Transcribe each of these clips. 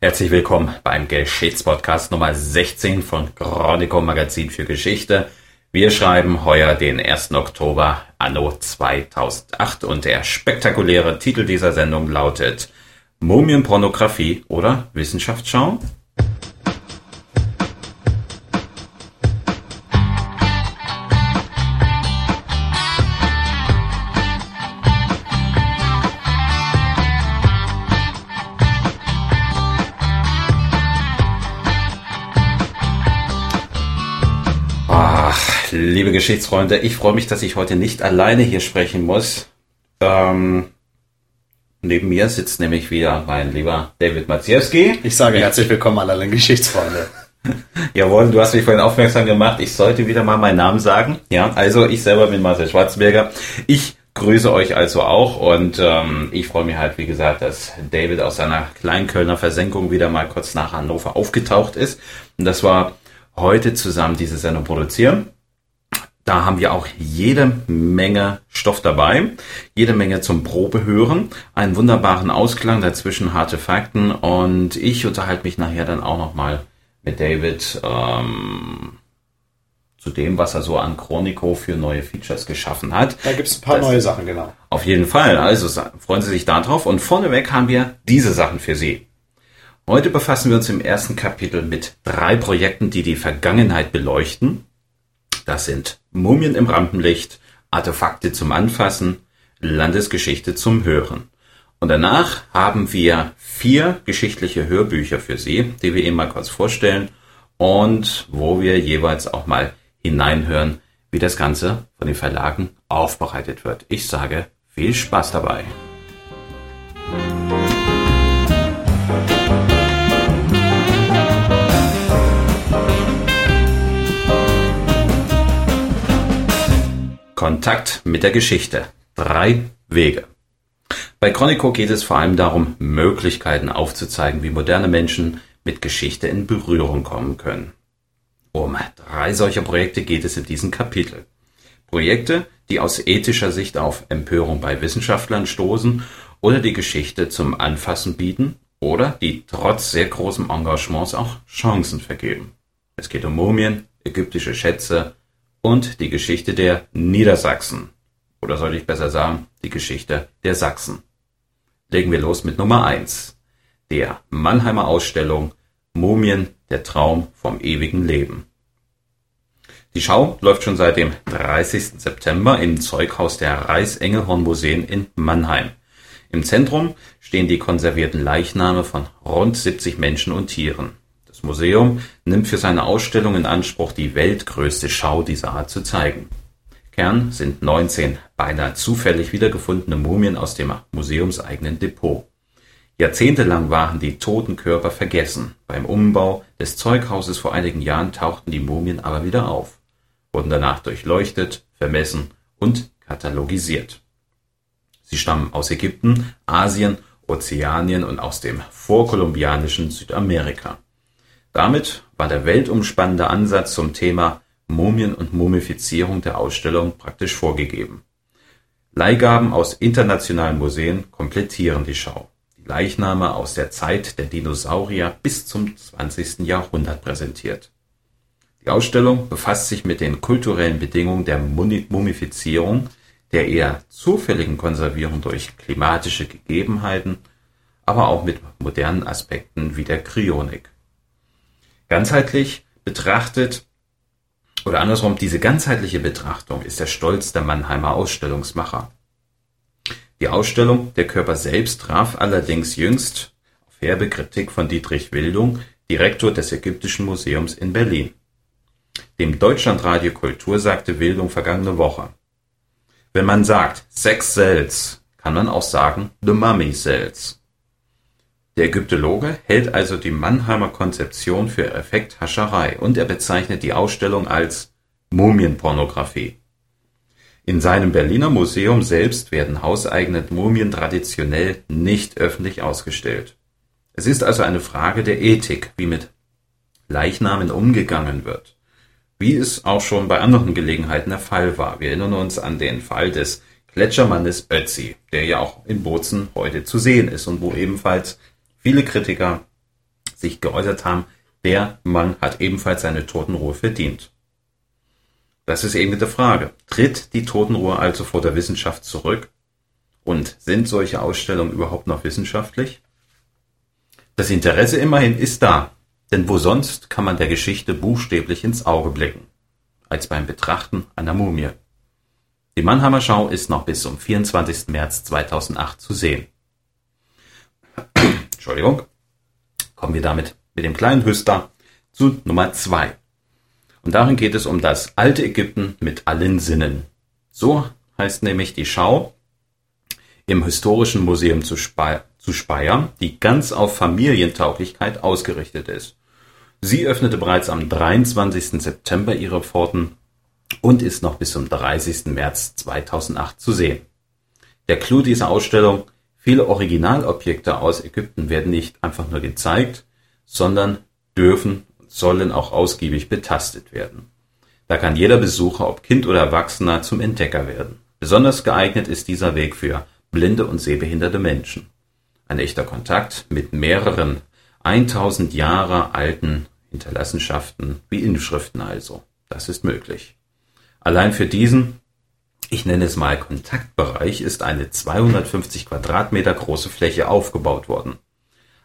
Herzlich willkommen beim Geschichtspodcast Nummer 16 von Chronico Magazin für Geschichte. Wir schreiben heuer den 1. Oktober anno 2008 und der spektakuläre Titel dieser Sendung lautet Mumienpornografie oder Wissenschaftsschau? Liebe Geschichtsfreunde, ich freue mich, dass ich heute nicht alleine hier sprechen muss. Ähm, neben mir sitzt nämlich wieder mein lieber David Maciejewski. Ich sage herzlich willkommen alle Geschichtsfreunde. Jawohl, du hast mich vorhin aufmerksam gemacht. Ich sollte wieder mal meinen Namen sagen. Ja, also ich selber bin Marcel Schwarzenberger. Ich grüße euch also auch und ähm, ich freue mich halt, wie gesagt, dass David aus seiner Kleinkölner Versenkung wieder mal kurz nach Hannover aufgetaucht ist. Und das war heute zusammen diese Sendung produzieren. Da haben wir auch jede Menge Stoff dabei, jede Menge zum Probehören, einen wunderbaren Ausklang dazwischen, harte Fakten und ich unterhalte mich nachher dann auch nochmal mit David ähm, zu dem, was er so an Chronico für neue Features geschaffen hat. Da gibt es ein paar das, neue Sachen, genau. Auf jeden Fall, also freuen Sie sich darauf und vorneweg haben wir diese Sachen für Sie. Heute befassen wir uns im ersten Kapitel mit drei Projekten, die die Vergangenheit beleuchten das sind Mumien im Rampenlicht, Artefakte zum Anfassen, Landesgeschichte zum Hören. Und danach haben wir vier geschichtliche Hörbücher für Sie, die wir Ihnen mal kurz vorstellen und wo wir jeweils auch mal hineinhören, wie das Ganze von den Verlagen aufbereitet wird. Ich sage viel Spaß dabei. Kontakt mit der Geschichte. Drei Wege. Bei Chronico geht es vor allem darum, Möglichkeiten aufzuzeigen, wie moderne Menschen mit Geschichte in Berührung kommen können. Um drei solcher Projekte geht es in diesem Kapitel. Projekte, die aus ethischer Sicht auf Empörung bei Wissenschaftlern stoßen oder die Geschichte zum Anfassen bieten oder die trotz sehr großem Engagements auch Chancen vergeben. Es geht um Mumien, ägyptische Schätze, und die Geschichte der Niedersachsen. Oder soll ich besser sagen, die Geschichte der Sachsen. Legen wir los mit Nummer eins, Der Mannheimer Ausstellung Mumien, der Traum vom ewigen Leben. Die Schau läuft schon seit dem 30. September im Zeughaus der Reichsengelhorn-Museen in Mannheim. Im Zentrum stehen die konservierten Leichname von rund 70 Menschen und Tieren. Das Museum nimmt für seine Ausstellung in Anspruch, die weltgrößte Schau dieser Art zu zeigen. Kern sind 19 beinahe zufällig wiedergefundene Mumien aus dem museumseigenen Depot. Jahrzehntelang waren die toten Körper vergessen. Beim Umbau des Zeughauses vor einigen Jahren tauchten die Mumien aber wieder auf, wurden danach durchleuchtet, vermessen und katalogisiert. Sie stammen aus Ägypten, Asien, Ozeanien und aus dem vorkolumbianischen Südamerika. Damit war der weltumspannende Ansatz zum Thema Mumien und Mumifizierung der Ausstellung praktisch vorgegeben. Leihgaben aus internationalen Museen komplettieren die Schau, die Leichname aus der Zeit der Dinosaurier bis zum 20. Jahrhundert präsentiert. Die Ausstellung befasst sich mit den kulturellen Bedingungen der Mumifizierung, der eher zufälligen Konservierung durch klimatische Gegebenheiten, aber auch mit modernen Aspekten wie der Kryonik Ganzheitlich betrachtet oder andersrum, diese ganzheitliche Betrachtung ist der Stolz der Mannheimer Ausstellungsmacher. Die Ausstellung Der Körper selbst traf allerdings jüngst auf herbe Kritik von Dietrich Wildung, Direktor des Ägyptischen Museums in Berlin. Dem Deutschlandradio Kultur sagte Wildung vergangene Woche, wenn man sagt Sex sells, kann man auch sagen The Mummy sells. Der Ägyptologe hält also die Mannheimer Konzeption für Effekthascherei und er bezeichnet die Ausstellung als Mumienpornografie. In seinem Berliner Museum selbst werden hauseigene Mumien traditionell nicht öffentlich ausgestellt. Es ist also eine Frage der Ethik, wie mit Leichnamen umgegangen wird. Wie es auch schon bei anderen Gelegenheiten der Fall war. Wir erinnern uns an den Fall des Gletschermannes Ötzi, der ja auch in Bozen heute zu sehen ist und wo ebenfalls viele Kritiker sich geäußert haben, der Mann hat ebenfalls seine Totenruhe verdient. Das ist eben die Frage. Tritt die Totenruhe also vor der Wissenschaft zurück? Und sind solche Ausstellungen überhaupt noch wissenschaftlich? Das Interesse immerhin ist da, denn wo sonst kann man der Geschichte buchstäblich ins Auge blicken, als beim Betrachten einer Mumie. Die Mannheimer Schau ist noch bis zum 24. März 2008 zu sehen. Entschuldigung. Kommen wir damit mit dem kleinen Hüster zu Nummer zwei. Und darin geht es um das alte Ägypten mit allen Sinnen. So heißt nämlich die Schau im Historischen Museum zu, Speyer, zu Speyer, die ganz auf Familientauglichkeit ausgerichtet ist. Sie öffnete bereits am 23. September ihre Pforten und ist noch bis zum 30. März 2008 zu sehen. Der Clou dieser Ausstellung, viele Originalobjekte aus Ägypten werden nicht einfach nur gezeigt, sondern dürfen sollen auch ausgiebig betastet werden. Da kann jeder Besucher, ob Kind oder Erwachsener, zum Entdecker werden. Besonders geeignet ist dieser Weg für blinde und sehbehinderte Menschen. Ein echter Kontakt mit mehreren 1000 Jahre alten Hinterlassenschaften wie Inschriften also. Das ist möglich. Allein für diesen, ich nenne es mal Kontaktbereich, ist eine 250 Quadratmeter große Fläche aufgebaut worden.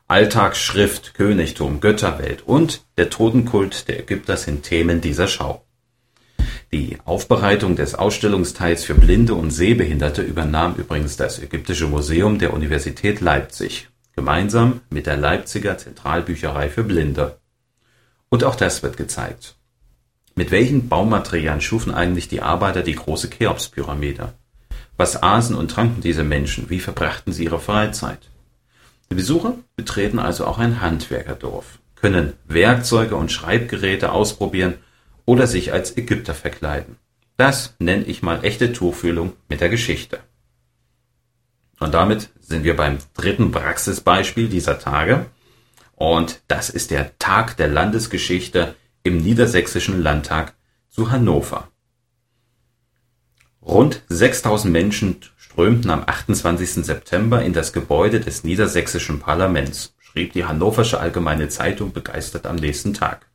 Alltagsschrift, Königtum, Götterwelt und der Totenkult der Ägypter sind Themen dieser Schau. Die Aufbereitung des Ausstellungsteils für Blinde und Sehbehinderte übernahm übrigens das Ägyptische Museum der Universität Leipzig, gemeinsam mit der Leipziger Zentralbücherei für Blinde. Und auch das wird gezeigt. Mit welchen Baumaterialien schufen eigentlich die Arbeiter die große Cheops-Pyramide? Was aßen und tranken diese Menschen? Wie verbrachten sie ihre Freizeit? Die Besucher betreten also auch ein Handwerkerdorf, können Werkzeuge und Schreibgeräte ausprobieren oder sich als Ägypter verkleiden. Das nenne ich mal echte Tuchfühlung mit der Geschichte. Und damit sind wir beim dritten Praxisbeispiel dieser Tage. Und das ist der Tag der Landesgeschichte im Niedersächsischen Landtag zu Hannover. Rund 6000 Menschen strömten am 28. September in das Gebäude des Niedersächsischen Parlaments, schrieb die Hannoversche Allgemeine Zeitung begeistert am nächsten Tag.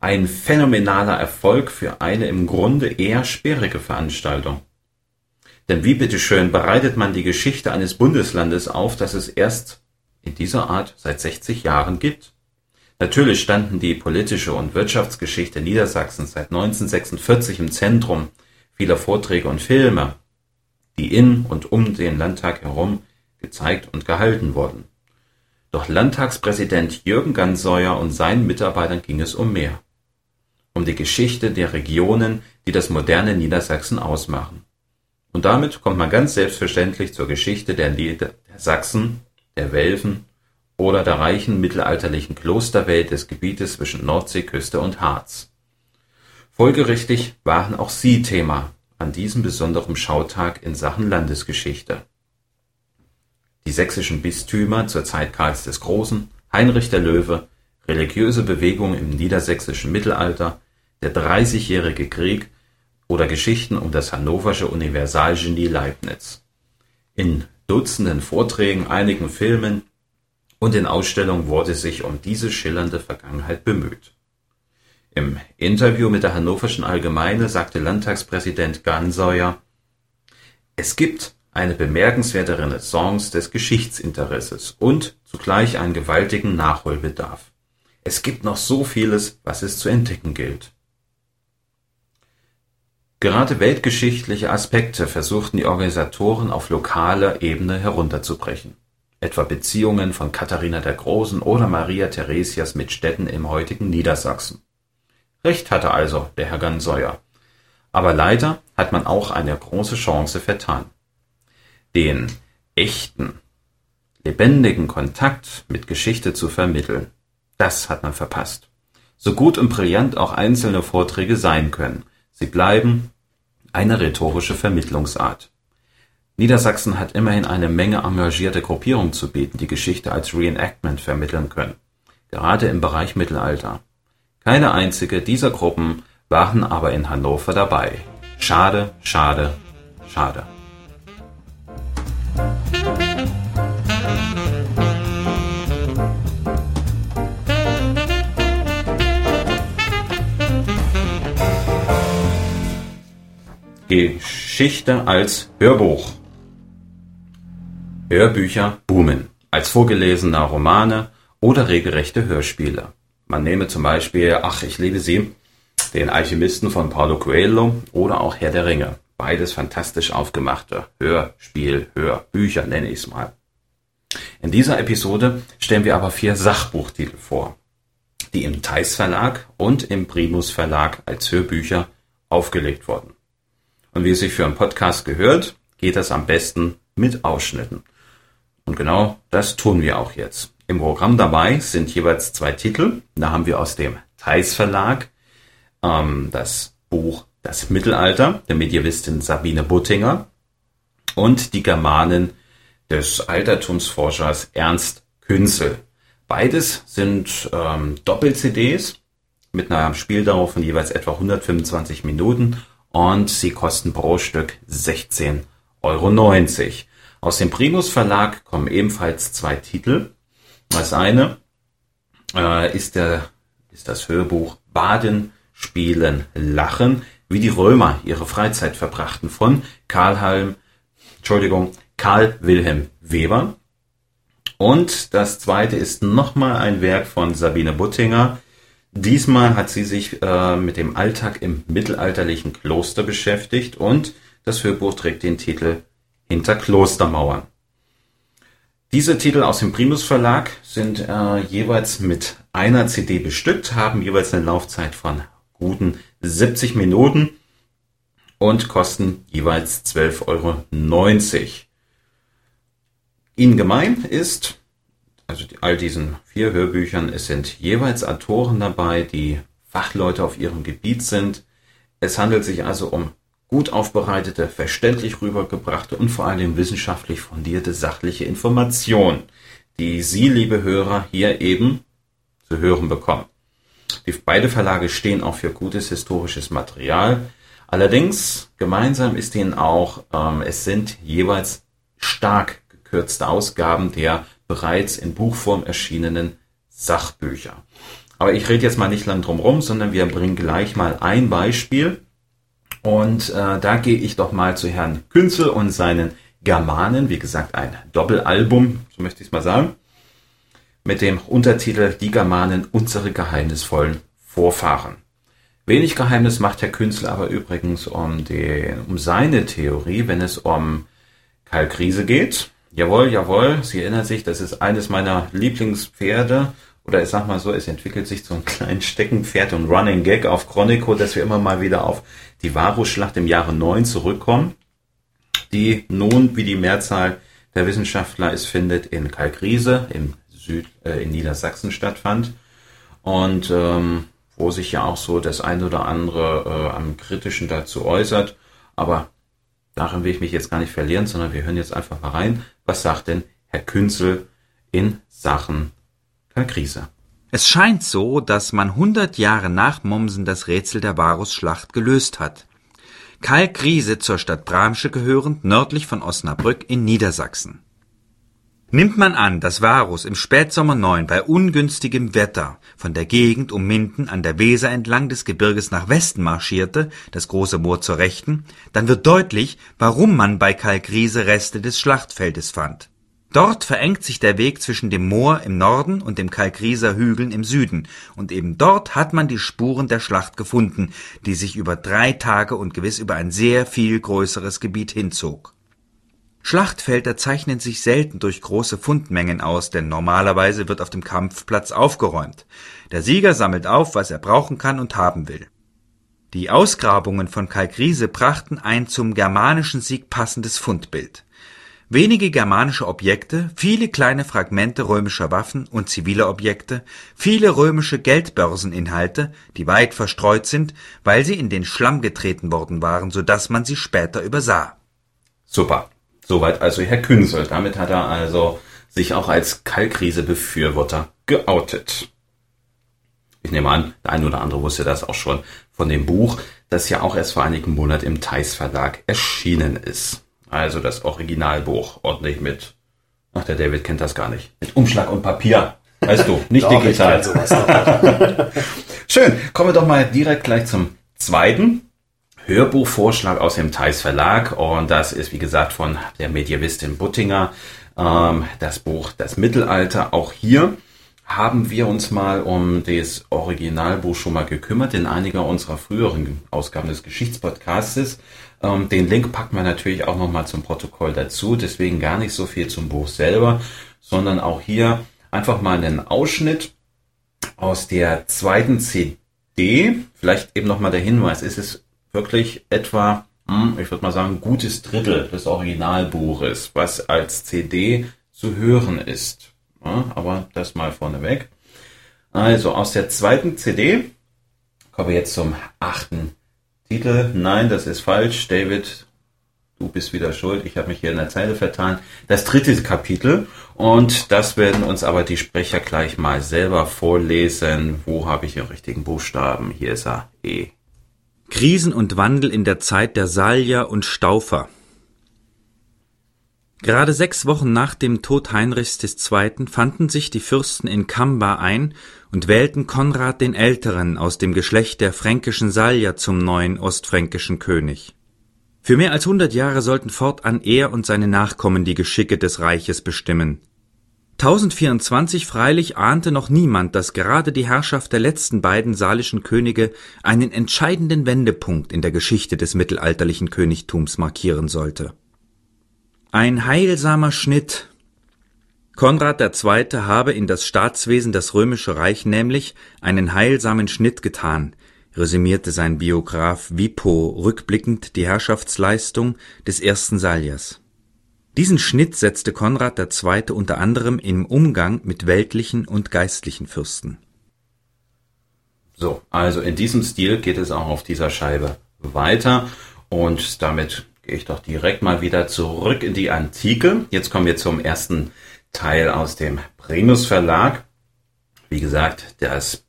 Ein phänomenaler Erfolg für eine im Grunde eher sperrige Veranstaltung. Denn wie bitteschön bereitet man die Geschichte eines Bundeslandes auf, das es erst in dieser Art seit 60 Jahren gibt? Natürlich standen die politische und Wirtschaftsgeschichte Niedersachsens seit 1946 im Zentrum vieler Vorträge und Filme, die in und um den Landtag herum gezeigt und gehalten wurden. Doch Landtagspräsident Jürgen Ganseuer und seinen Mitarbeitern ging es um mehr. Um die Geschichte der Regionen, die das moderne Niedersachsen ausmachen. Und damit kommt man ganz selbstverständlich zur Geschichte der, der Sachsen, der Welfen oder der reichen mittelalterlichen Klosterwelt des Gebietes zwischen Nordseeküste und Harz. Folgerichtig waren auch sie Thema an diesem besonderen Schautag in Sachen Landesgeschichte. Die sächsischen Bistümer zur Zeit Karls des Großen, Heinrich der Löwe, religiöse Bewegungen im niedersächsischen Mittelalter, der Dreißigjährige Krieg oder Geschichten um das hannoversche Universalgenie Leibniz. In Dutzenden Vorträgen, einigen Filmen und in Ausstellungen wurde sich um diese schillernde Vergangenheit bemüht. Im Interview mit der Hannoverschen Allgemeine sagte Landtagspräsident Gansauer, es gibt eine bemerkenswerte Renaissance des Geschichtsinteresses und zugleich einen gewaltigen Nachholbedarf. Es gibt noch so vieles, was es zu entdecken gilt. Gerade weltgeschichtliche Aspekte versuchten die Organisatoren auf lokaler Ebene herunterzubrechen etwa Beziehungen von Katharina der Großen oder Maria Theresias mit Städten im heutigen Niedersachsen. Recht hatte also der Herr Ganseuer. Aber leider hat man auch eine große Chance vertan. Den echten, lebendigen Kontakt mit Geschichte zu vermitteln, das hat man verpasst. So gut und brillant auch einzelne Vorträge sein können, sie bleiben eine rhetorische Vermittlungsart. Niedersachsen hat immerhin eine Menge engagierte Gruppierungen zu bieten, die Geschichte als Reenactment vermitteln können, gerade im Bereich Mittelalter. Keine einzige dieser Gruppen waren aber in Hannover dabei. Schade, schade, schade. Geschichte als Hörbuch. Hörbücher boomen als vorgelesener Romane oder regelrechte Hörspiele. Man nehme zum Beispiel Ach, ich liebe sie, den Alchemisten von Paulo Coelho oder auch Herr der Ringe. Beides fantastisch aufgemachte Hörspiel, Hörbücher nenne ich es mal. In dieser Episode stellen wir aber vier Sachbuchtitel vor, die im Theis Verlag und im Primus Verlag als Hörbücher aufgelegt wurden. Und wie es sich für einen Podcast gehört, geht das am besten mit Ausschnitten. Und genau das tun wir auch jetzt. Im Programm dabei sind jeweils zwei Titel. Da haben wir aus dem Theis Verlag ähm, das Buch Das Mittelalter der Medievistin Sabine Buttinger und die Germanen des Altertumsforschers Ernst Künzel. Beides sind ähm, Doppel-CDs mit einer Spieldauer von jeweils etwa 125 Minuten und sie kosten pro Stück 16,90 Euro. Aus dem Primus Verlag kommen ebenfalls zwei Titel. Das eine äh, ist, der, ist das Hörbuch Baden, Spielen, Lachen, wie die Römer ihre Freizeit verbrachten von Karl Entschuldigung, Karl Wilhelm Weber. Und das zweite ist nochmal ein Werk von Sabine Buttinger. Diesmal hat sie sich äh, mit dem Alltag im mittelalterlichen Kloster beschäftigt und das Hörbuch trägt den Titel Hinter Klostermauern. Diese Titel aus dem Primus Verlag sind äh, jeweils mit einer CD bestückt, haben jeweils eine Laufzeit von guten 70 Minuten und kosten jeweils 12,90 Euro. Ihnen gemein ist, also all diesen vier Hörbüchern, es sind jeweils Autoren dabei, die Fachleute auf ihrem Gebiet sind. Es handelt sich also um gut aufbereitete, verständlich rübergebrachte und vor allem wissenschaftlich fundierte sachliche Information, die Sie, liebe Hörer, hier eben zu hören bekommen. Die beide Verlage stehen auch für gutes historisches Material. Allerdings gemeinsam ist ihnen auch, ähm, es sind jeweils stark gekürzte Ausgaben der bereits in Buchform erschienenen Sachbücher. Aber ich rede jetzt mal nicht lang drum rum, sondern wir bringen gleich mal ein Beispiel. Und äh, da gehe ich doch mal zu Herrn Künzel und seinen Germanen, wie gesagt ein Doppelalbum, so möchte ich es mal sagen mit dem Untertitel Die Germanen, unsere geheimnisvollen Vorfahren. Wenig Geheimnis macht Herr Künstler aber übrigens um, den, um seine Theorie, wenn es um Kalkrise geht. Jawohl, jawohl, Sie erinnern sich, das ist eines meiner Lieblingspferde. Oder ich sag mal so, es entwickelt sich zu einem kleinen Steckenpferd und Running Gag auf Chronico, dass wir immer mal wieder auf die Varusschlacht im Jahre 9 zurückkommen, die nun, wie die Mehrzahl der Wissenschaftler es findet, in Kalkrise im Süd, äh, in Niedersachsen stattfand. Und ähm, wo sich ja auch so das ein oder andere äh, am Kritischen dazu äußert. Aber darin will ich mich jetzt gar nicht verlieren, sondern wir hören jetzt einfach mal rein. Was sagt denn Herr Künzel in Sachen Kalkrise? Es scheint so, dass man 100 Jahre nach Mommsen das Rätsel der Varusschlacht gelöst hat. Kalkriese zur Stadt Bramsche gehörend, nördlich von Osnabrück in Niedersachsen. Nimmt man an, dass Varus im Spätsommer 9 bei ungünstigem Wetter von der Gegend um Minden an der Weser entlang des Gebirges nach Westen marschierte, das große Moor zur Rechten, dann wird deutlich, warum man bei Kalkriese Reste des Schlachtfeldes fand. Dort verengt sich der Weg zwischen dem Moor im Norden und dem Kalkrieser Hügeln im Süden, und eben dort hat man die Spuren der Schlacht gefunden, die sich über drei Tage und gewiss über ein sehr viel größeres Gebiet hinzog. Schlachtfelder zeichnen sich selten durch große Fundmengen aus, denn normalerweise wird auf dem Kampfplatz aufgeräumt. Der Sieger sammelt auf, was er brauchen kann und haben will. Die Ausgrabungen von Kalkriese brachten ein zum germanischen Sieg passendes Fundbild. Wenige germanische Objekte, viele kleine Fragmente römischer Waffen und ziviler Objekte, viele römische Geldbörseninhalte, die weit verstreut sind, weil sie in den Schlamm getreten worden waren, so dass man sie später übersah. Super. Soweit also Herr Künsel. Damit hat er also sich auch als Kalkrise-Befürworter geoutet. Ich nehme an, der ein oder andere wusste das auch schon von dem Buch, das ja auch erst vor einigen Monaten im Theis Verlag erschienen ist. Also das Originalbuch, ordentlich mit, ach der David kennt das gar nicht, mit Umschlag und Papier. Weißt du, nicht doch, digital. Schön, kommen wir doch mal direkt gleich zum zweiten Hörbuchvorschlag aus dem Theis Verlag und das ist wie gesagt von der Medievistin Buttinger ähm, das Buch Das Mittelalter. Auch hier haben wir uns mal um das Originalbuch schon mal gekümmert in einiger unserer früheren Ausgaben des Geschichtspodcastes. Ähm, den Link packen wir natürlich auch nochmal zum Protokoll dazu, deswegen gar nicht so viel zum Buch selber, sondern auch hier einfach mal einen Ausschnitt aus der zweiten CD. Vielleicht eben nochmal der Hinweis, es ist wirklich etwa, hm, ich würde mal sagen, gutes Drittel des Originalbuches, was als CD zu hören ist. Ja, aber das mal vorneweg. Also aus der zweiten CD kommen wir jetzt zum achten Titel. Nein, das ist falsch. David, du bist wieder schuld. Ich habe mich hier in der Zeile vertan. Das dritte Kapitel. Und das werden uns aber die Sprecher gleich mal selber vorlesen. Wo habe ich den richtigen Buchstaben? Hier ist er. E. Krisen und Wandel in der Zeit der Salier und Staufer. Gerade sechs Wochen nach dem Tod Heinrichs II. fanden sich die Fürsten in Kamba ein und wählten Konrad den Älteren aus dem Geschlecht der fränkischen Salier zum neuen ostfränkischen König. Für mehr als hundert Jahre sollten fortan er und seine Nachkommen die Geschicke des Reiches bestimmen. 1024 freilich ahnte noch niemand, dass gerade die Herrschaft der letzten beiden salischen Könige einen entscheidenden Wendepunkt in der Geschichte des mittelalterlichen Königtums markieren sollte ein heilsamer Schnitt. Konrad II. habe in das Staatswesen das Römische Reich nämlich einen heilsamen Schnitt getan, resümierte sein Biograf Wipo rückblickend die Herrschaftsleistung des ersten Saliers. Diesen Schnitt setzte Konrad II. unter anderem im Umgang mit weltlichen und geistlichen Fürsten. So, also in diesem Stil geht es auch auf dieser Scheibe weiter und damit gehe ich doch direkt mal wieder zurück in die Antike. Jetzt kommen wir zum ersten Teil aus dem Primus Verlag. Wie gesagt, das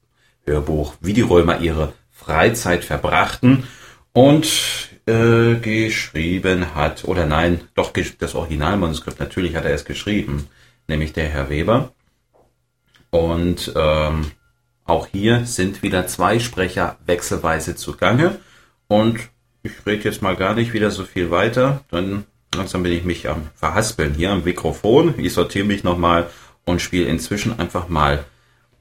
Hörbuch, wie die Römer ihre Freizeit verbrachten und äh, geschrieben hat, oder nein, doch das Originalmanuskript, natürlich hat er es geschrieben, nämlich der Herr Weber. Und ähm, auch hier sind wieder zwei Sprecher wechselweise zugange und ich rede jetzt mal gar nicht wieder so viel weiter, dann langsam bin ich mich am Verhaspeln hier am Mikrofon. Ich sortiere mich nochmal und spiele inzwischen einfach mal,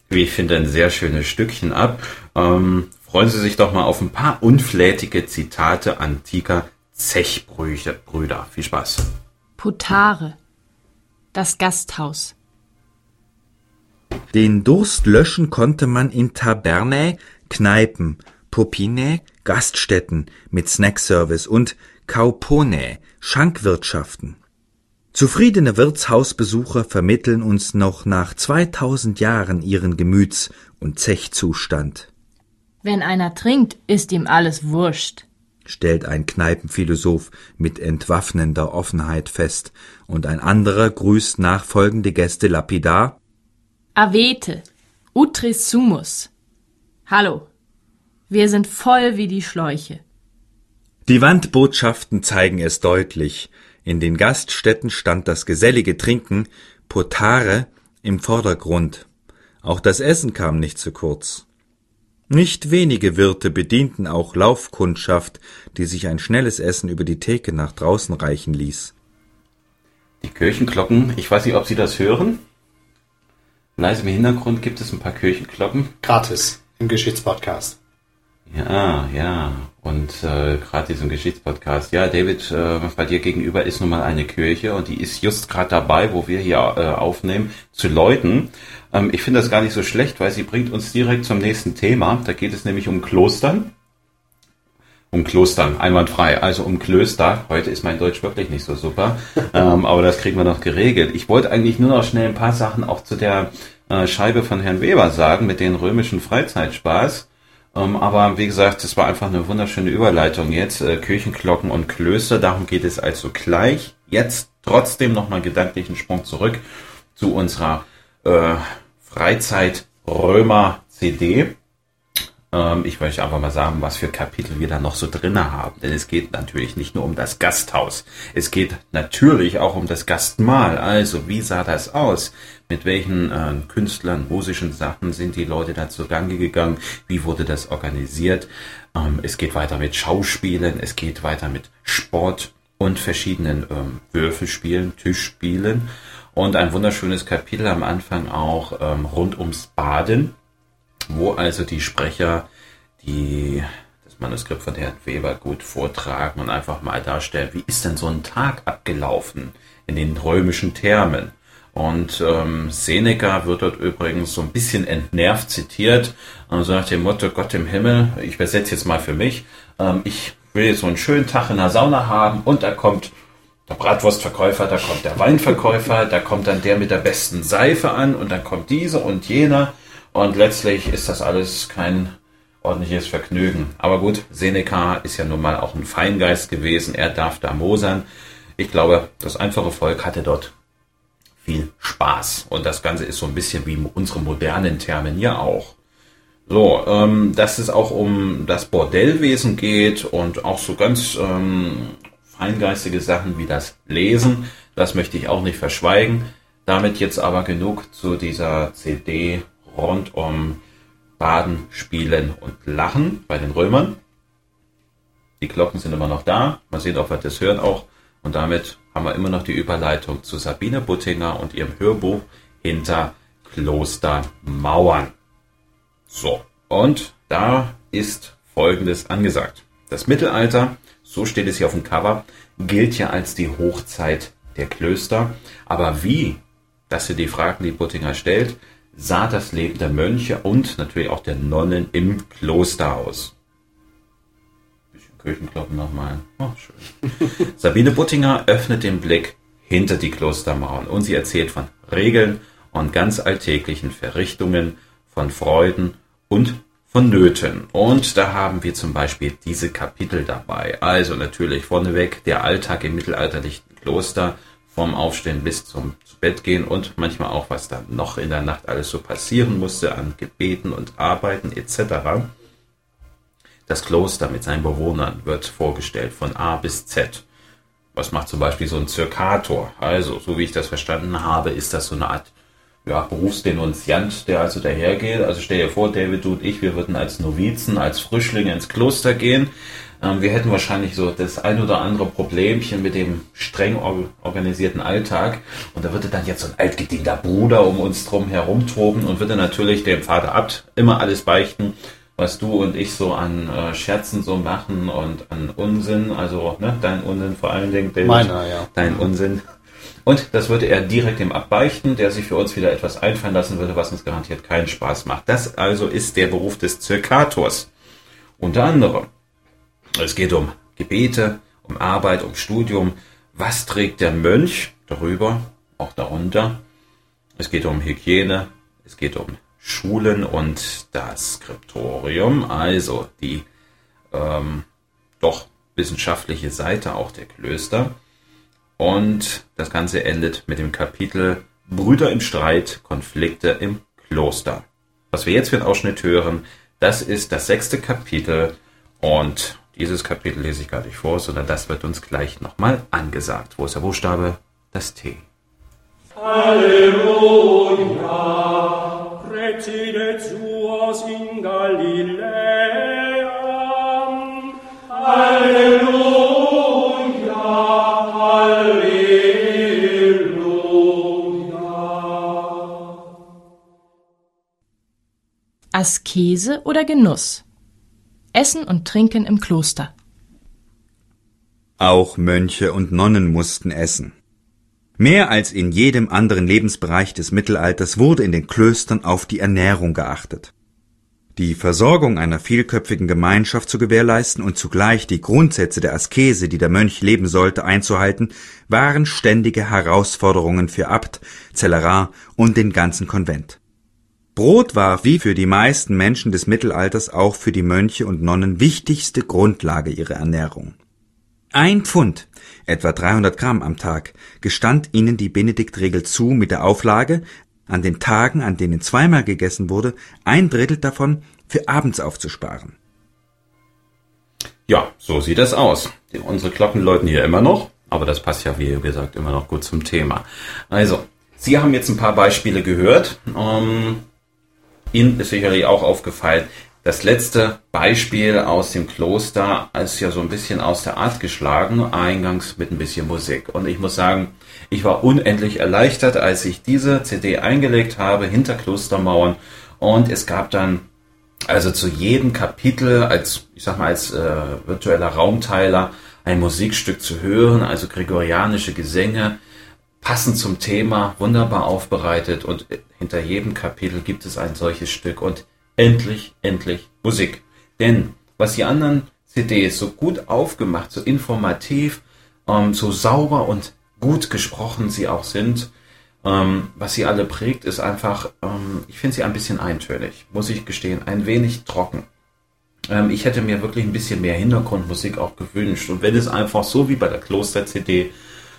wie ich finde, ein sehr schönes Stückchen ab. Ähm, freuen Sie sich doch mal auf ein paar unflätige Zitate antiker Zechbrüder. Viel Spaß. Putare. Das Gasthaus. Den Durst löschen konnte man in Tabernae, Kneipen, Popinae, Gaststätten mit Snackservice und Kauponae, Schankwirtschaften. Zufriedene Wirtshausbesucher vermitteln uns noch nach 2000 Jahren ihren Gemüts- und Zechzustand. Wenn einer trinkt, ist ihm alles wurscht, stellt ein Kneipenphilosoph mit entwaffnender Offenheit fest, und ein anderer grüßt nachfolgende Gäste lapidar Avete, utris sumus. Hallo, wir sind voll wie die Schläuche. Die Wandbotschaften zeigen es deutlich. In den Gaststätten stand das gesellige Trinken, Potare, im Vordergrund. Auch das Essen kam nicht zu kurz. Nicht wenige Wirte bedienten auch Laufkundschaft, die sich ein schnelles Essen über die Theke nach draußen reichen ließ. Die Kirchenglocken, ich weiß nicht, ob Sie das hören. Leise im Hintergrund gibt es ein paar Kirchenglocken. Gratis im Geschichtspodcast. Ja, ja. Und äh, gerade diesen Geschichtspodcast. Ja, David, äh, bei dir gegenüber ist nun mal eine Kirche und die ist just gerade dabei, wo wir hier äh, aufnehmen, zu läuten. Ähm, ich finde das gar nicht so schlecht, weil sie bringt uns direkt zum nächsten Thema. Da geht es nämlich um Klostern. Um Klostern, einwandfrei. Also um Klöster. Heute ist mein Deutsch wirklich nicht so super. ähm, aber das kriegen wir noch geregelt. Ich wollte eigentlich nur noch schnell ein paar Sachen auch zu der äh, Scheibe von Herrn Weber sagen mit den römischen Freizeitspaß. Ähm, aber wie gesagt, es war einfach eine wunderschöne Überleitung jetzt. Äh, Kirchenglocken und Klöster, darum geht es also gleich. Jetzt trotzdem nochmal gedanklichen Sprung zurück zu unserer äh, Freizeit Römer CD. Ähm, ich möchte einfach mal sagen, was für Kapitel wir da noch so drinne haben. Denn es geht natürlich nicht nur um das Gasthaus. Es geht natürlich auch um das Gastmahl. Also, wie sah das aus? Mit welchen äh, Künstlern, musischen Sachen sind die Leute da zugange gegangen? Wie wurde das organisiert? Ähm, es geht weiter mit Schauspielen. Es geht weiter mit Sport und verschiedenen ähm, Würfelspielen, Tischspielen. Und ein wunderschönes Kapitel am Anfang auch ähm, rund ums Baden wo also die Sprecher die das Manuskript von Herrn Weber gut vortragen und einfach mal darstellen, wie ist denn so ein Tag abgelaufen in den römischen Thermen. Und ähm, Seneca wird dort übrigens so ein bisschen entnervt zitiert und sagt dem Motto, Gott im Himmel, ich übersetze jetzt mal für mich, ähm, ich will jetzt so einen schönen Tag in der Sauna haben und da kommt der Bratwurstverkäufer, da kommt der Weinverkäufer, da kommt dann der mit der besten Seife an und dann kommt dieser und jener und letztlich ist das alles kein ordentliches Vergnügen. Aber gut, Seneca ist ja nun mal auch ein Feingeist gewesen. Er darf da mosern. Ich glaube, das einfache Volk hatte dort viel Spaß. Und das Ganze ist so ein bisschen wie unsere modernen Termen hier auch. So, ähm, dass es auch um das Bordellwesen geht und auch so ganz ähm, feingeistige Sachen wie das Lesen, das möchte ich auch nicht verschweigen. Damit jetzt aber genug zu dieser CD rund um Baden, Spielen und Lachen bei den Römern. Die Glocken sind immer noch da. Man sieht auch, was das hören auch. Und damit haben wir immer noch die Überleitung zu Sabine Buttinger und ihrem Hörbuch hinter Klostermauern. So, und da ist Folgendes angesagt. Das Mittelalter, so steht es hier auf dem Cover, gilt ja als die Hochzeit der Klöster. Aber wie, das sind die Fragen, die Buttinger stellt, sah das Leben der Mönche und natürlich auch der Nonnen im Kloster aus. Bisschen Kirchenglocken nochmal. Oh, schön. Sabine Buttinger öffnet den Blick hinter die Klostermauern und sie erzählt von Regeln und ganz alltäglichen Verrichtungen, von Freuden und von Nöten. Und da haben wir zum Beispiel diese Kapitel dabei. Also natürlich vorneweg der Alltag im mittelalterlichen Kloster vom Aufstehen bis zum Bett gehen und manchmal auch, was dann noch in der Nacht alles so passieren musste an Gebeten und Arbeiten etc. Das Kloster mit seinen Bewohnern wird vorgestellt von A bis Z. Was macht zum Beispiel so ein Zirkator? Also, so wie ich das verstanden habe, ist das so eine Art ja, Berufsdenunziant, der also dahergeht. Also stell dir vor, David, du und ich, wir würden als Novizen, als Frischlinge ins Kloster gehen wir hätten wahrscheinlich so das ein oder andere Problemchen mit dem streng organisierten Alltag. Und da würde dann jetzt so ein altgedienter Bruder um uns drum herumtoben und würde natürlich dem Vater Abt immer alles beichten, was du und ich so an äh, Scherzen so machen und an Unsinn, also ne, dein Unsinn vor allen Dingen, David, Meiner, ja. dein Unsinn. Und das würde er direkt dem abbeichten, der sich für uns wieder etwas einfallen lassen würde, was uns garantiert keinen Spaß macht. Das also ist der Beruf des Zirkators. Unter anderem. Es geht um Gebete, um Arbeit, um Studium. Was trägt der Mönch darüber, auch darunter? Es geht um Hygiene, es geht um Schulen und das Skriptorium, also die ähm, doch wissenschaftliche Seite auch der Klöster. Und das Ganze endet mit dem Kapitel Brüder im Streit, Konflikte im Kloster. Was wir jetzt für einen Ausschnitt hören, das ist das sechste Kapitel und dieses Kapitel lese ich gar nicht vor, sondern das wird uns gleich nochmal angesagt. Wo ist der Buchstabe? Das T. Halleluja, recite suos in Galiläa. Halleluja, Halleluja. Askese oder Genuss? Essen und Trinken im Kloster. Auch Mönche und Nonnen mussten essen. Mehr als in jedem anderen Lebensbereich des Mittelalters wurde in den Klöstern auf die Ernährung geachtet. Die Versorgung einer vielköpfigen Gemeinschaft zu gewährleisten und zugleich die Grundsätze der Askese, die der Mönch leben sollte, einzuhalten, waren ständige Herausforderungen für Abt, Zellerar und den ganzen Konvent. Brot war wie für die meisten Menschen des Mittelalters auch für die Mönche und Nonnen wichtigste Grundlage ihrer Ernährung. Ein Pfund, etwa 300 Gramm am Tag, gestand ihnen die Benediktregel zu mit der Auflage, an den Tagen, an denen zweimal gegessen wurde, ein Drittel davon für abends aufzusparen. Ja, so sieht das aus. Unsere Glocken läuten hier immer noch, aber das passt ja, wie gesagt, immer noch gut zum Thema. Also, Sie haben jetzt ein paar Beispiele gehört. Ähm, Ihnen ist sicherlich auch aufgefallen, das letzte Beispiel aus dem Kloster ist ja so ein bisschen aus der Art geschlagen, eingangs mit ein bisschen Musik. Und ich muss sagen, ich war unendlich erleichtert, als ich diese CD eingelegt habe hinter Klostermauern. Und es gab dann also zu jedem Kapitel als, ich sag mal, als äh, virtueller Raumteiler ein Musikstück zu hören, also gregorianische Gesänge, passend zum Thema, wunderbar aufbereitet und hinter jedem Kapitel gibt es ein solches Stück und endlich, endlich Musik. Denn was die anderen CDs so gut aufgemacht, so informativ, ähm, so sauber und gut gesprochen sie auch sind, ähm, was sie alle prägt, ist einfach, ähm, ich finde sie ein bisschen eintönig, muss ich gestehen, ein wenig trocken. Ähm, ich hätte mir wirklich ein bisschen mehr Hintergrundmusik auch gewünscht. Und wenn es einfach so wie bei der Kloster-CD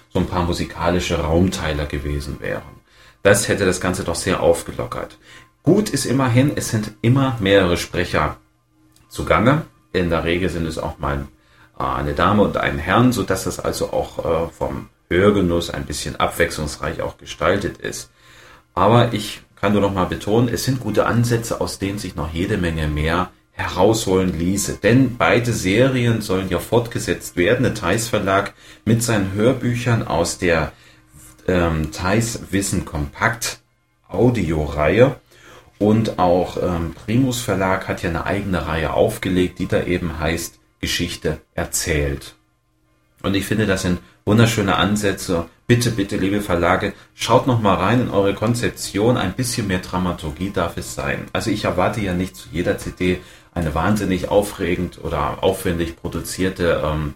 so ein paar musikalische Raumteiler gewesen wären, das hätte das Ganze doch sehr aufgelockert. Gut ist immerhin, es sind immer mehrere Sprecher zugange. In der Regel sind es auch mal äh, eine Dame und ein Herrn, so dass das also auch äh, vom Hörgenuss ein bisschen abwechslungsreich auch gestaltet ist. Aber ich kann nur noch mal betonen, es sind gute Ansätze, aus denen sich noch jede Menge mehr herausholen ließe. Denn beide Serien sollen ja fortgesetzt werden. Der Theis Verlag mit seinen Hörbüchern aus der ähm, Theis Wissen Kompakt Audioreihe und auch ähm, Primus Verlag hat ja eine eigene Reihe aufgelegt, die da eben heißt Geschichte erzählt. Und ich finde, das sind wunderschöne Ansätze. Bitte, bitte, liebe Verlage, schaut noch mal rein in eure Konzeption. Ein bisschen mehr Dramaturgie darf es sein. Also ich erwarte ja nicht zu jeder CD eine wahnsinnig aufregend oder aufwendig produzierte ähm,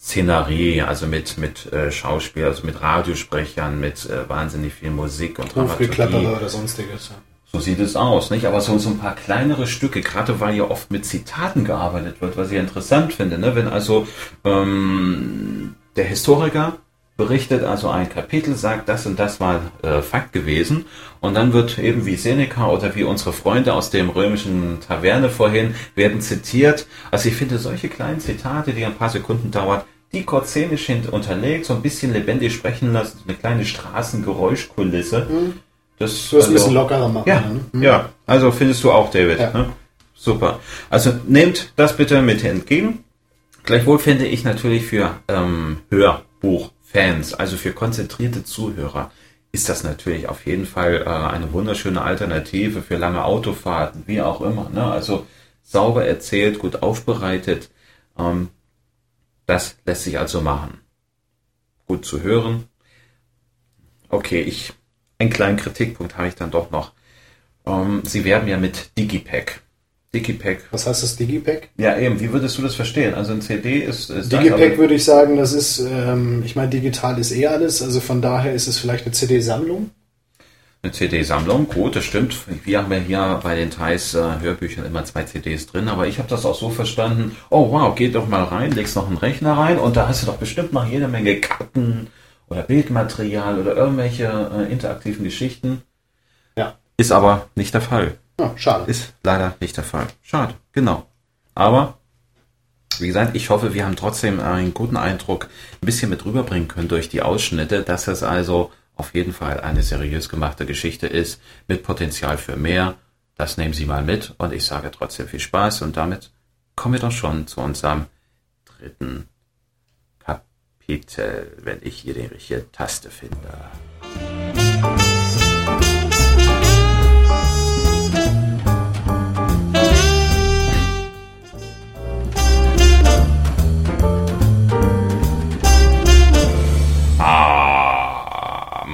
Szenerie, also mit mit äh, Schauspiel, also mit Radiosprechern, mit äh, wahnsinnig viel Musik und Dramaturgie. oder sonstiges. Ja. So sieht es aus, nicht? Aber so, so ein paar kleinere Stücke, gerade weil ja oft mit Zitaten gearbeitet wird, was ich interessant finde, ne? Wenn also ähm, der Historiker berichtet also ein Kapitel, sagt, das und das war äh, Fakt gewesen. Und dann wird eben wie Seneca oder wie unsere Freunde aus dem römischen Taverne vorhin, werden zitiert. Also ich finde solche kleinen Zitate, die ein paar Sekunden dauern, die kurz szenisch unterlegt, so ein bisschen lebendig sprechen lassen, eine kleine Straßengeräuschkulisse. Mhm. Das, du also, ein bisschen lockerer machen. Ja, ne? mhm. ja, also findest du auch, David. Ja. Ne? Super. Also nehmt das bitte mit entgegen. Gleichwohl finde ich natürlich für ähm, Hörbuchfans, also für konzentrierte Zuhörer, ist das natürlich auf jeden Fall äh, eine wunderschöne Alternative für lange Autofahrten, wie auch immer. Ne? Also sauber erzählt, gut aufbereitet. Ähm, das lässt sich also machen. Gut zu hören. Okay, ich einen kleinen Kritikpunkt habe ich dann doch noch. Ähm, sie werben ja mit Digipack. Digipack. Was heißt das Digipack? Ja, eben. Wie würdest du das verstehen? Also ein CD ist. ist Digipack das, würde ich sagen, das ist, ähm, ich meine, digital ist eh alles. Also von daher ist es vielleicht eine CD-Sammlung. Eine CD-Sammlung, gut, das stimmt. Wir haben ja hier bei den Thais äh, Hörbüchern immer zwei CDs drin, aber ich habe das auch so verstanden, oh wow, geh doch mal rein, legst noch einen Rechner rein und da hast du doch bestimmt noch jede Menge Karten oder Bildmaterial oder irgendwelche äh, interaktiven Geschichten. Ja. Ist aber nicht der Fall. Ja, schade. Ist leider nicht der Fall. Schade, genau. Aber, wie gesagt, ich hoffe, wir haben trotzdem einen guten Eindruck ein bisschen mit rüberbringen können durch die Ausschnitte, dass es also auf jeden Fall eine seriös gemachte Geschichte ist, mit Potenzial für mehr. Das nehmen Sie mal mit und ich sage trotzdem viel Spaß und damit kommen wir doch schon zu unserem dritten Kapitel, wenn ich hier die richtige Taste finde.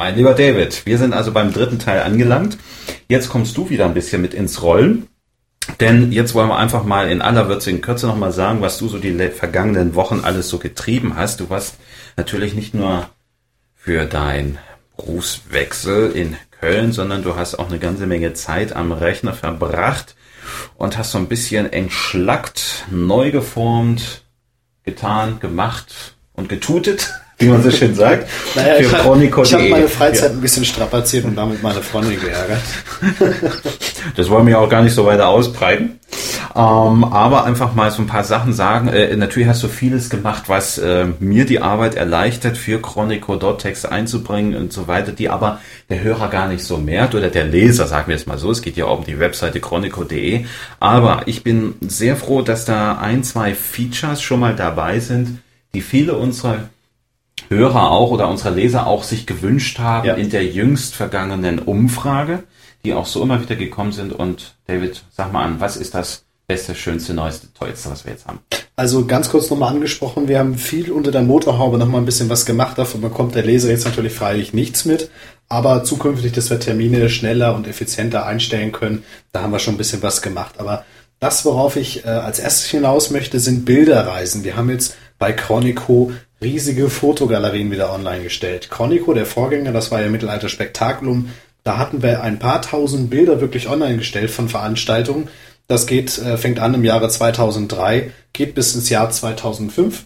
Mein lieber David, wir sind also beim dritten Teil angelangt. Jetzt kommst du wieder ein bisschen mit ins Rollen. Denn jetzt wollen wir einfach mal in aller würzigen Kürze nochmal sagen, was du so die vergangenen Wochen alles so getrieben hast. Du warst natürlich nicht nur für dein Berufswechsel in Köln, sondern du hast auch eine ganze Menge Zeit am Rechner verbracht und hast so ein bisschen entschlackt, neu geformt, getan, gemacht und getutet, wie man so schön sagt. Naja, ich habe hab meine Freizeit ja. ein bisschen strapaziert und damit meine Freundin geärgert. Das wollen wir auch gar nicht so weiter ausbreiten. Ähm, aber einfach mal so ein paar Sachen sagen. Äh, natürlich hast du vieles gemacht, was äh, mir die Arbeit erleichtert, für Chronico dort Texte einzubringen und so weiter, die aber der Hörer gar nicht so merkt oder der Leser, sagen wir es mal so. Es geht ja auch um die Webseite chronico.de. Aber ich bin sehr froh, dass da ein, zwei Features schon mal dabei sind, die viele unserer Hörer auch oder unsere Leser auch sich gewünscht haben Ja. in der jüngst vergangenen Umfrage, die auch so immer wieder gekommen sind. Und David, sag mal an, was ist das beste, schönste, neueste, tollste, was wir jetzt haben? Also ganz kurz nochmal angesprochen, wir haben viel unter der Motorhaube nochmal ein bisschen was gemacht. Davon bekommt der Leser jetzt natürlich freilich nichts mit. Aber zukünftig, dass wir Termine schneller und effizienter einstellen können, da haben wir schon ein bisschen was gemacht. Aber das, worauf ich äh, als erstes hinaus möchte, sind Bilderreisen. Wir haben jetzt bei Chronico riesige Fotogalerien wieder online gestellt. Chronico, der Vorgänger, das war ja Mittelalter Spektakulum, da hatten wir ein paar tausend Bilder wirklich online gestellt von Veranstaltungen. Das geht, äh, fängt an im Jahre 2003, geht bis ins Jahr 2005.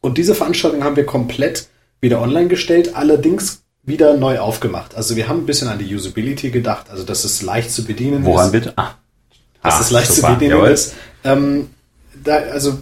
Und diese Veranstaltung haben wir komplett wieder online gestellt, allerdings wieder neu aufgemacht. Also wir haben ein bisschen an die Usability gedacht, also dass es leicht zu bedienen Woran ist. bitte? Ah, Dass Ah, es leicht super, zu bedienen jawohl. ist. Ähm, da, also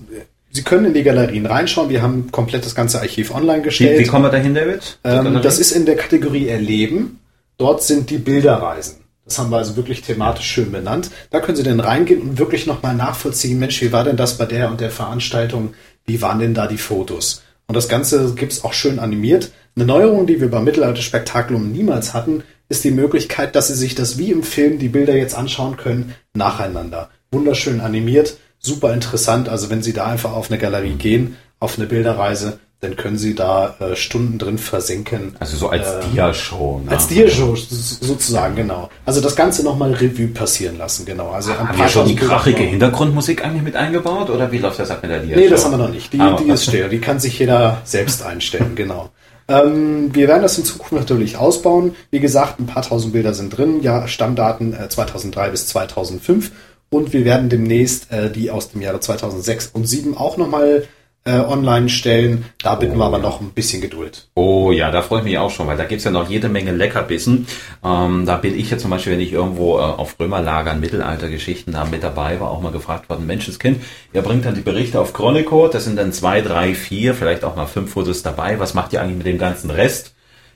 Sie können in die Galerien reinschauen. Wir haben komplett das ganze Archiv online wie, gestellt. wie kommen wir dahin, David? Ähm, das ist in der Kategorie Erleben. Dort sind die Bilderreisen. Das haben wir also wirklich thematisch schön benannt. Da können Sie dann reingehen und wirklich nochmal nachvollziehen, Mensch, wie war denn das bei der und der Veranstaltung? Wie waren denn da die Fotos? Und das Ganze gibt's auch schön animiert. Eine Neuerung, die wir beim Mittelalter-Spektakulum niemals hatten, ist die Möglichkeit, dass Sie sich das wie im Film die Bilder jetzt anschauen können, nacheinander. Wunderschön animiert, super interessant. Also wenn Sie da einfach auf eine Galerie gehen, auf eine Bilderreise, dann können Sie da äh, Stunden drin versinken. Also so als Ähm, Dia-Show. Ne? Als Dia-Show sozusagen, genau. Also das Ganze nochmal Revue passieren lassen, genau. Also ein Haben wir schon die krachige Hintergrundmusik eigentlich mit eingebaut oder wie läuft das ab mit der Dia-Show? Nee, das haben wir noch nicht. Die, Aber- die ist still. Die kann sich jeder selbst einstellen, genau. Ähm, wir werden das in Zukunft natürlich ausbauen. Wie gesagt, ein paar tausend Bilder sind drin. Ja, Stammdaten äh, 2003 bis 2005. Und wir werden demnächst äh, die aus dem Jahre 2006 und 2007 auch nochmal äh, online stellen. Da bitten wir aber noch ein bisschen Geduld. Oh ja, da freue ich mich auch schon, weil da gibt's ja noch jede Menge Leckerbissen. Ähm, da bin ich ja zum Beispiel, wenn ich irgendwo äh, auf Römerlagern, Mittelaltergeschichten da mit dabei war, auch mal gefragt worden, Menschenskind, ihr bringt dann die Berichte auf Chronico, das sind dann zwei, drei, vier, vielleicht auch mal fünf Fotos dabei. Was macht ihr eigentlich mit dem ganzen Rest?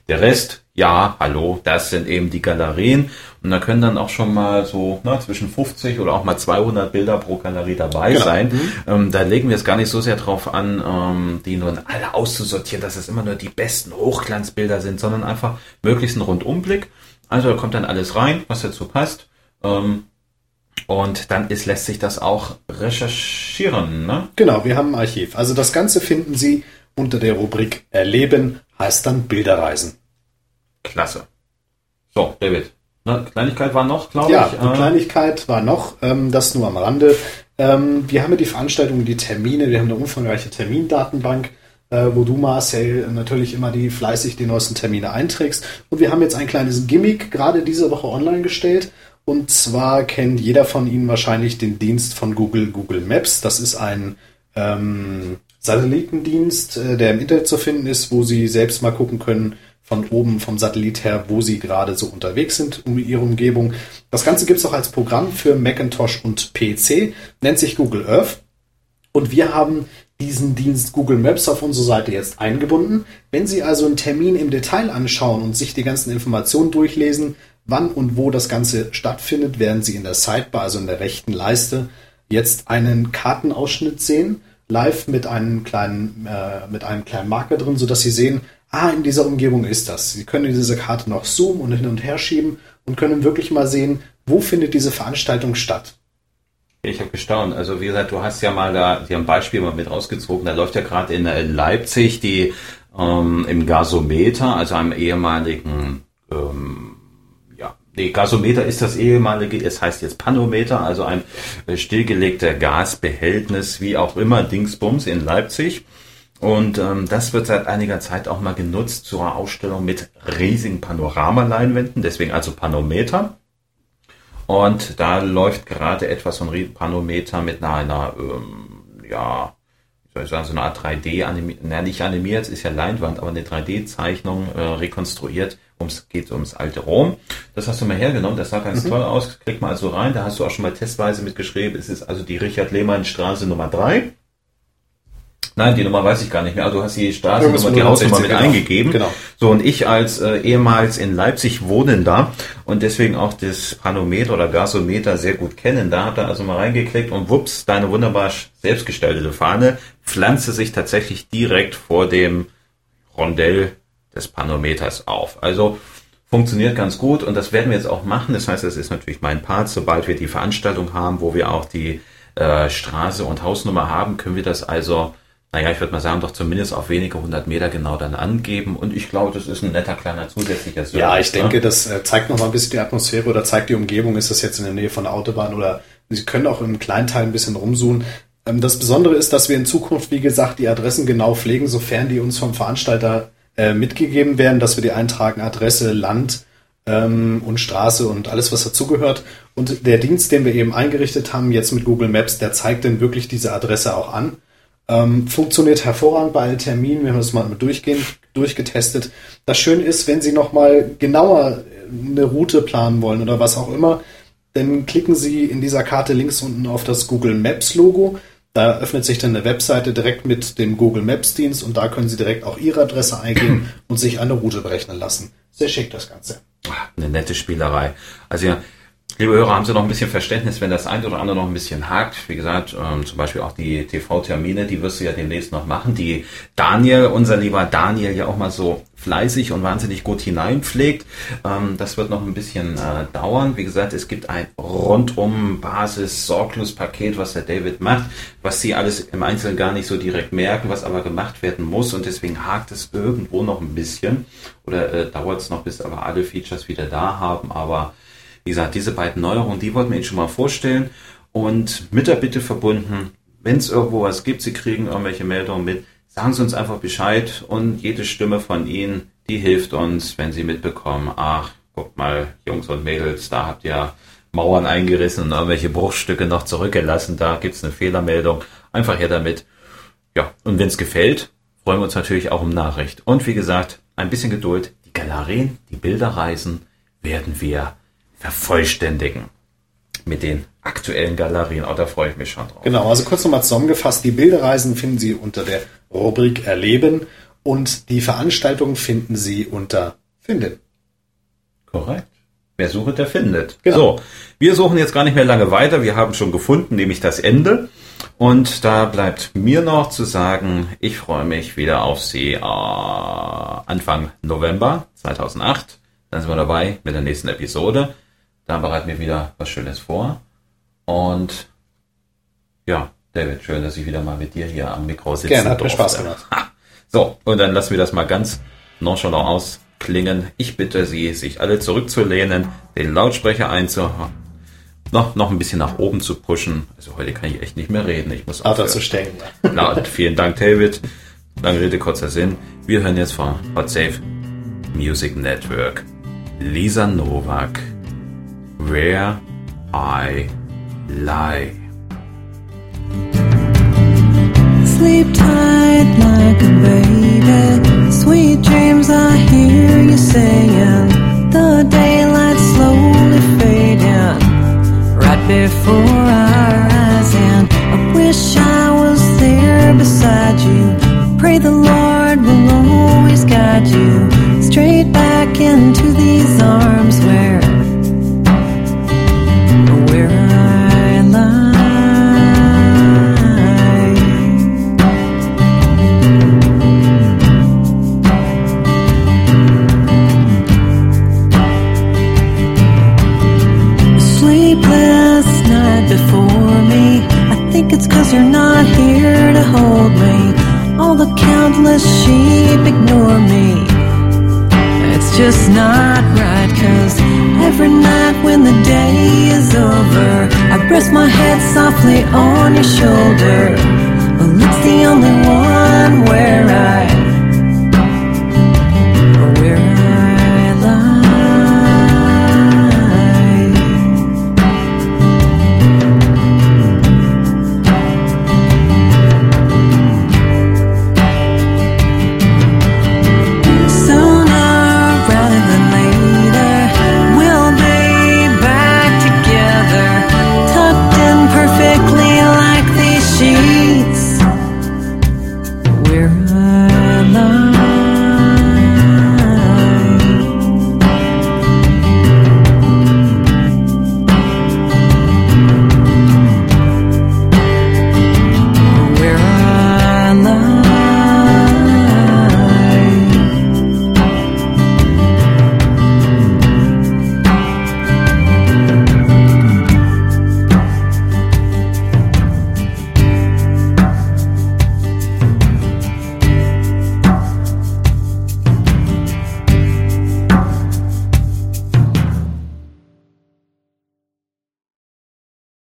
Der Rest, ja, hallo, das sind eben die Galerien. Und da können dann auch schon mal so na, zwischen 50 oder auch mal 200 Bilder pro Galerie dabei Genau. sein. Ähm, da legen wir es gar nicht so sehr drauf an, ähm, die nun alle auszusortieren, dass es immer nur die besten Hochglanzbilder sind, sondern einfach möglichst einen Rundumblick. Also da kommt dann alles rein, was dazu passt. Ähm, und dann ist, lässt sich das auch recherchieren. Ne? Genau, wir haben ein Archiv. Also das Ganze finden Sie unter der Rubrik Erleben, heißt dann Bilderreisen. Klasse. So, David. Ne, Kleinigkeit war noch, glaube Ja, ich. eine äh, Kleinigkeit war noch, ähm, das nur am Rande. Ähm, wir haben ja die Veranstaltungen, die Termine, wir haben eine umfangreiche Termindatenbank, äh, wo du, Marcel, natürlich immer die fleißig die neuesten Termine einträgst. Und wir haben jetzt ein kleines Gimmick gerade diese Woche online gestellt. Und zwar kennt jeder von Ihnen wahrscheinlich den Dienst von Google, Google Maps. Das ist ein ähm, Satellitendienst, äh, der im Internet zu finden ist, wo Sie selbst mal gucken können, von oben vom Satellit her, wo Sie gerade so unterwegs sind um Ihre Umgebung. Das Ganze gibt es auch als Programm für Macintosh und PC, nennt sich Google Earth. Und wir haben diesen Dienst Google Maps auf unsere Seite jetzt eingebunden. Wenn Sie also einen Termin im Detail anschauen und sich die ganzen Informationen durchlesen, wann und wo das Ganze stattfindet, werden Sie in der Sidebar, also in der rechten Leiste, jetzt einen Kartenausschnitt sehen, live mit einem kleinen, äh, mit einem kleinen Marker drin, sodass Sie sehen, ah, in dieser Umgebung ist das. Sie können diese Karte noch zoomen und hin und her schieben und können wirklich mal sehen, wo findet diese Veranstaltung statt. Ich habe gestaunt. Also wie gesagt, du hast ja mal da, die haben Beispiel mal mit rausgezogen. Da läuft ja gerade in äh, Leipzig die ähm, im Gasometer, also einem ehemaligen, ähm, ja, nee, Gasometer ist das ehemalige, es heißt jetzt Panometer, also ein äh, stillgelegter Gasbehältnis, wie auch immer, Dingsbums in Leipzig. Und ähm, das wird seit einiger Zeit auch mal genutzt zur Ausstellung mit riesigen Panoramaleinwänden, deswegen also Panometer. Und da läuft gerade etwas von Panometer mit einer, einer ähm, ja, wie soll ich sagen, so eine Art 3D animiert, na, nicht animiert, ist ja Leinwand, aber eine 3D-Zeichnung äh, rekonstruiert. Ums, geht ums alte Rom. Das hast du mal hergenommen, das sah ganz toll aus. Klick mal also rein, da hast du auch schon mal testweise mitgeschrieben. Es ist also die Richard-Lehmann-Straße Nummer 3. Nein, die Nummer weiß ich gar nicht mehr. Also du hast die Straßennummer, die Hausnummer mit 160, genau. eingegeben. Genau. So, und ich als äh, ehemals in Leipzig wohnender und deswegen auch das Panometer oder Gasometer sehr gut kennen, da hat er also mal reingeklickt und wups, deine wunderbar selbstgestaltete Fahne pflanzte sich tatsächlich direkt vor dem Rondell des Panometers auf. Also funktioniert ganz gut und das werden wir jetzt auch machen. Das heißt, das ist natürlich mein Part. Sobald wir die Veranstaltung haben, wo wir auch die äh, Straße und Hausnummer haben, können wir das also, naja, ich würde mal sagen, doch zumindest auf wenige hundert Meter genau dann angeben. Und ich glaube, das ist ein netter kleiner zusätzlicher Service. Ja, ich ne? denke, das äh, zeigt noch mal ein bisschen die Atmosphäre oder zeigt die Umgebung. Ist das jetzt in der Nähe von der Autobahn oder Sie können auch im Kleinteil ein bisschen rumzoomen. Ähm, Das Besondere ist, dass wir in Zukunft, wie gesagt, die Adressen genau pflegen, sofern die uns vom Veranstalter äh, mitgegeben werden, dass wir die eintragen Adresse, Land ähm, und Straße und alles, was dazugehört. Und der Dienst, den wir eben eingerichtet haben, jetzt mit Google Maps, der zeigt dann wirklich diese Adresse auch an. Ähm, funktioniert hervorragend bei allen Terminen. Wir haben das mal durchgehen, durchgetestet. Das Schöne ist, wenn Sie noch mal genauer eine Route planen wollen oder was auch immer, dann klicken Sie in dieser Karte links unten auf das Google Maps Logo. Da öffnet sich dann eine Webseite direkt mit dem Google Maps Dienst und da können Sie direkt auch Ihre Adresse eingeben und sich eine Route berechnen lassen. Sehr schick das Ganze. eine nette Spielerei. Also ja, liebe Hörer, haben Sie noch ein bisschen Verständnis, wenn das ein oder andere noch ein bisschen hakt. Wie gesagt, ähm, zum Beispiel auch die TV-Termine, die wirst du ja demnächst noch machen, die Daniel, unser lieber Daniel, ja auch mal so fleißig und wahnsinnig gut hineinpflegt. Ähm, das wird noch ein bisschen äh, dauern. Wie gesagt, es gibt ein rundum Basis sorglos Paket, was der David macht, was Sie alles im Einzelnen gar nicht so direkt merken, was aber gemacht werden muss und deswegen hakt es irgendwo noch ein bisschen oder äh, dauert es noch, bis aber alle Features wieder da haben, aber wie gesagt, diese beiden Neuerungen, die wollten wir Ihnen schon mal vorstellen und mit der Bitte verbunden, wenn es irgendwo was gibt, Sie kriegen irgendwelche Meldungen mit, sagen Sie uns einfach Bescheid und jede Stimme von Ihnen, die hilft uns, wenn Sie mitbekommen, ach, guckt mal, Jungs und Mädels, da habt ihr Mauern eingerissen und irgendwelche Bruchstücke noch zurückgelassen, da gibt's eine Fehlermeldung, einfach her damit. Ja, und wenn es gefällt, freuen wir uns natürlich auch um Nachricht. Und wie gesagt, ein bisschen Geduld, die Galerien, die Bilderreisen werden wir vervollständigen mit den aktuellen Galerien. Auch da freue ich mich schon drauf. Genau, also kurz nochmal zusammengefasst, die Bilderreisen finden Sie unter der Rubrik Erleben und die Veranstaltungen finden Sie unter Finden. Korrekt. Wer sucht, der findet. Genau. So, wir suchen jetzt gar nicht mehr lange weiter. Wir haben schon gefunden, nämlich das Ende. Und da bleibt mir noch zu sagen, ich freue mich wieder auf Sie äh, Anfang November 2008. Dann sind wir dabei mit der nächsten Episode. Da bereiten wir wieder was Schönes vor. Und ja, David, schön, dass ich wieder mal mit dir hier am Mikro sitzen Gerne, hat mir. Spaß gemacht. So, und dann lassen wir das mal ganz nonchalant ausklingen. Ich bitte Sie, sich alle zurückzulehnen, den Lautsprecher einzuhauen, noch, noch ein bisschen nach oben zu pushen. Also heute kann ich echt nicht mehr reden. Ich muss Art aufhören. zu stellen. Laut. Vielen Dank, David. Lange Rede, kurzer Sinn. Wir hören jetzt von Hot Safe Music Network Lisa Novak Where I Lie. Sleep tight like a baby. Sweet dreams, I hear you saying. The daylight slowly fading right before our eyes. And I wish I was there beside you. Pray the Lord will always guide you straight back into these arms where, it's cause you're not here to hold me. All the countless sheep ignore me. It's just not right cause every night when the day is over, I rest my head softly on your shoulder. Well, it's the only one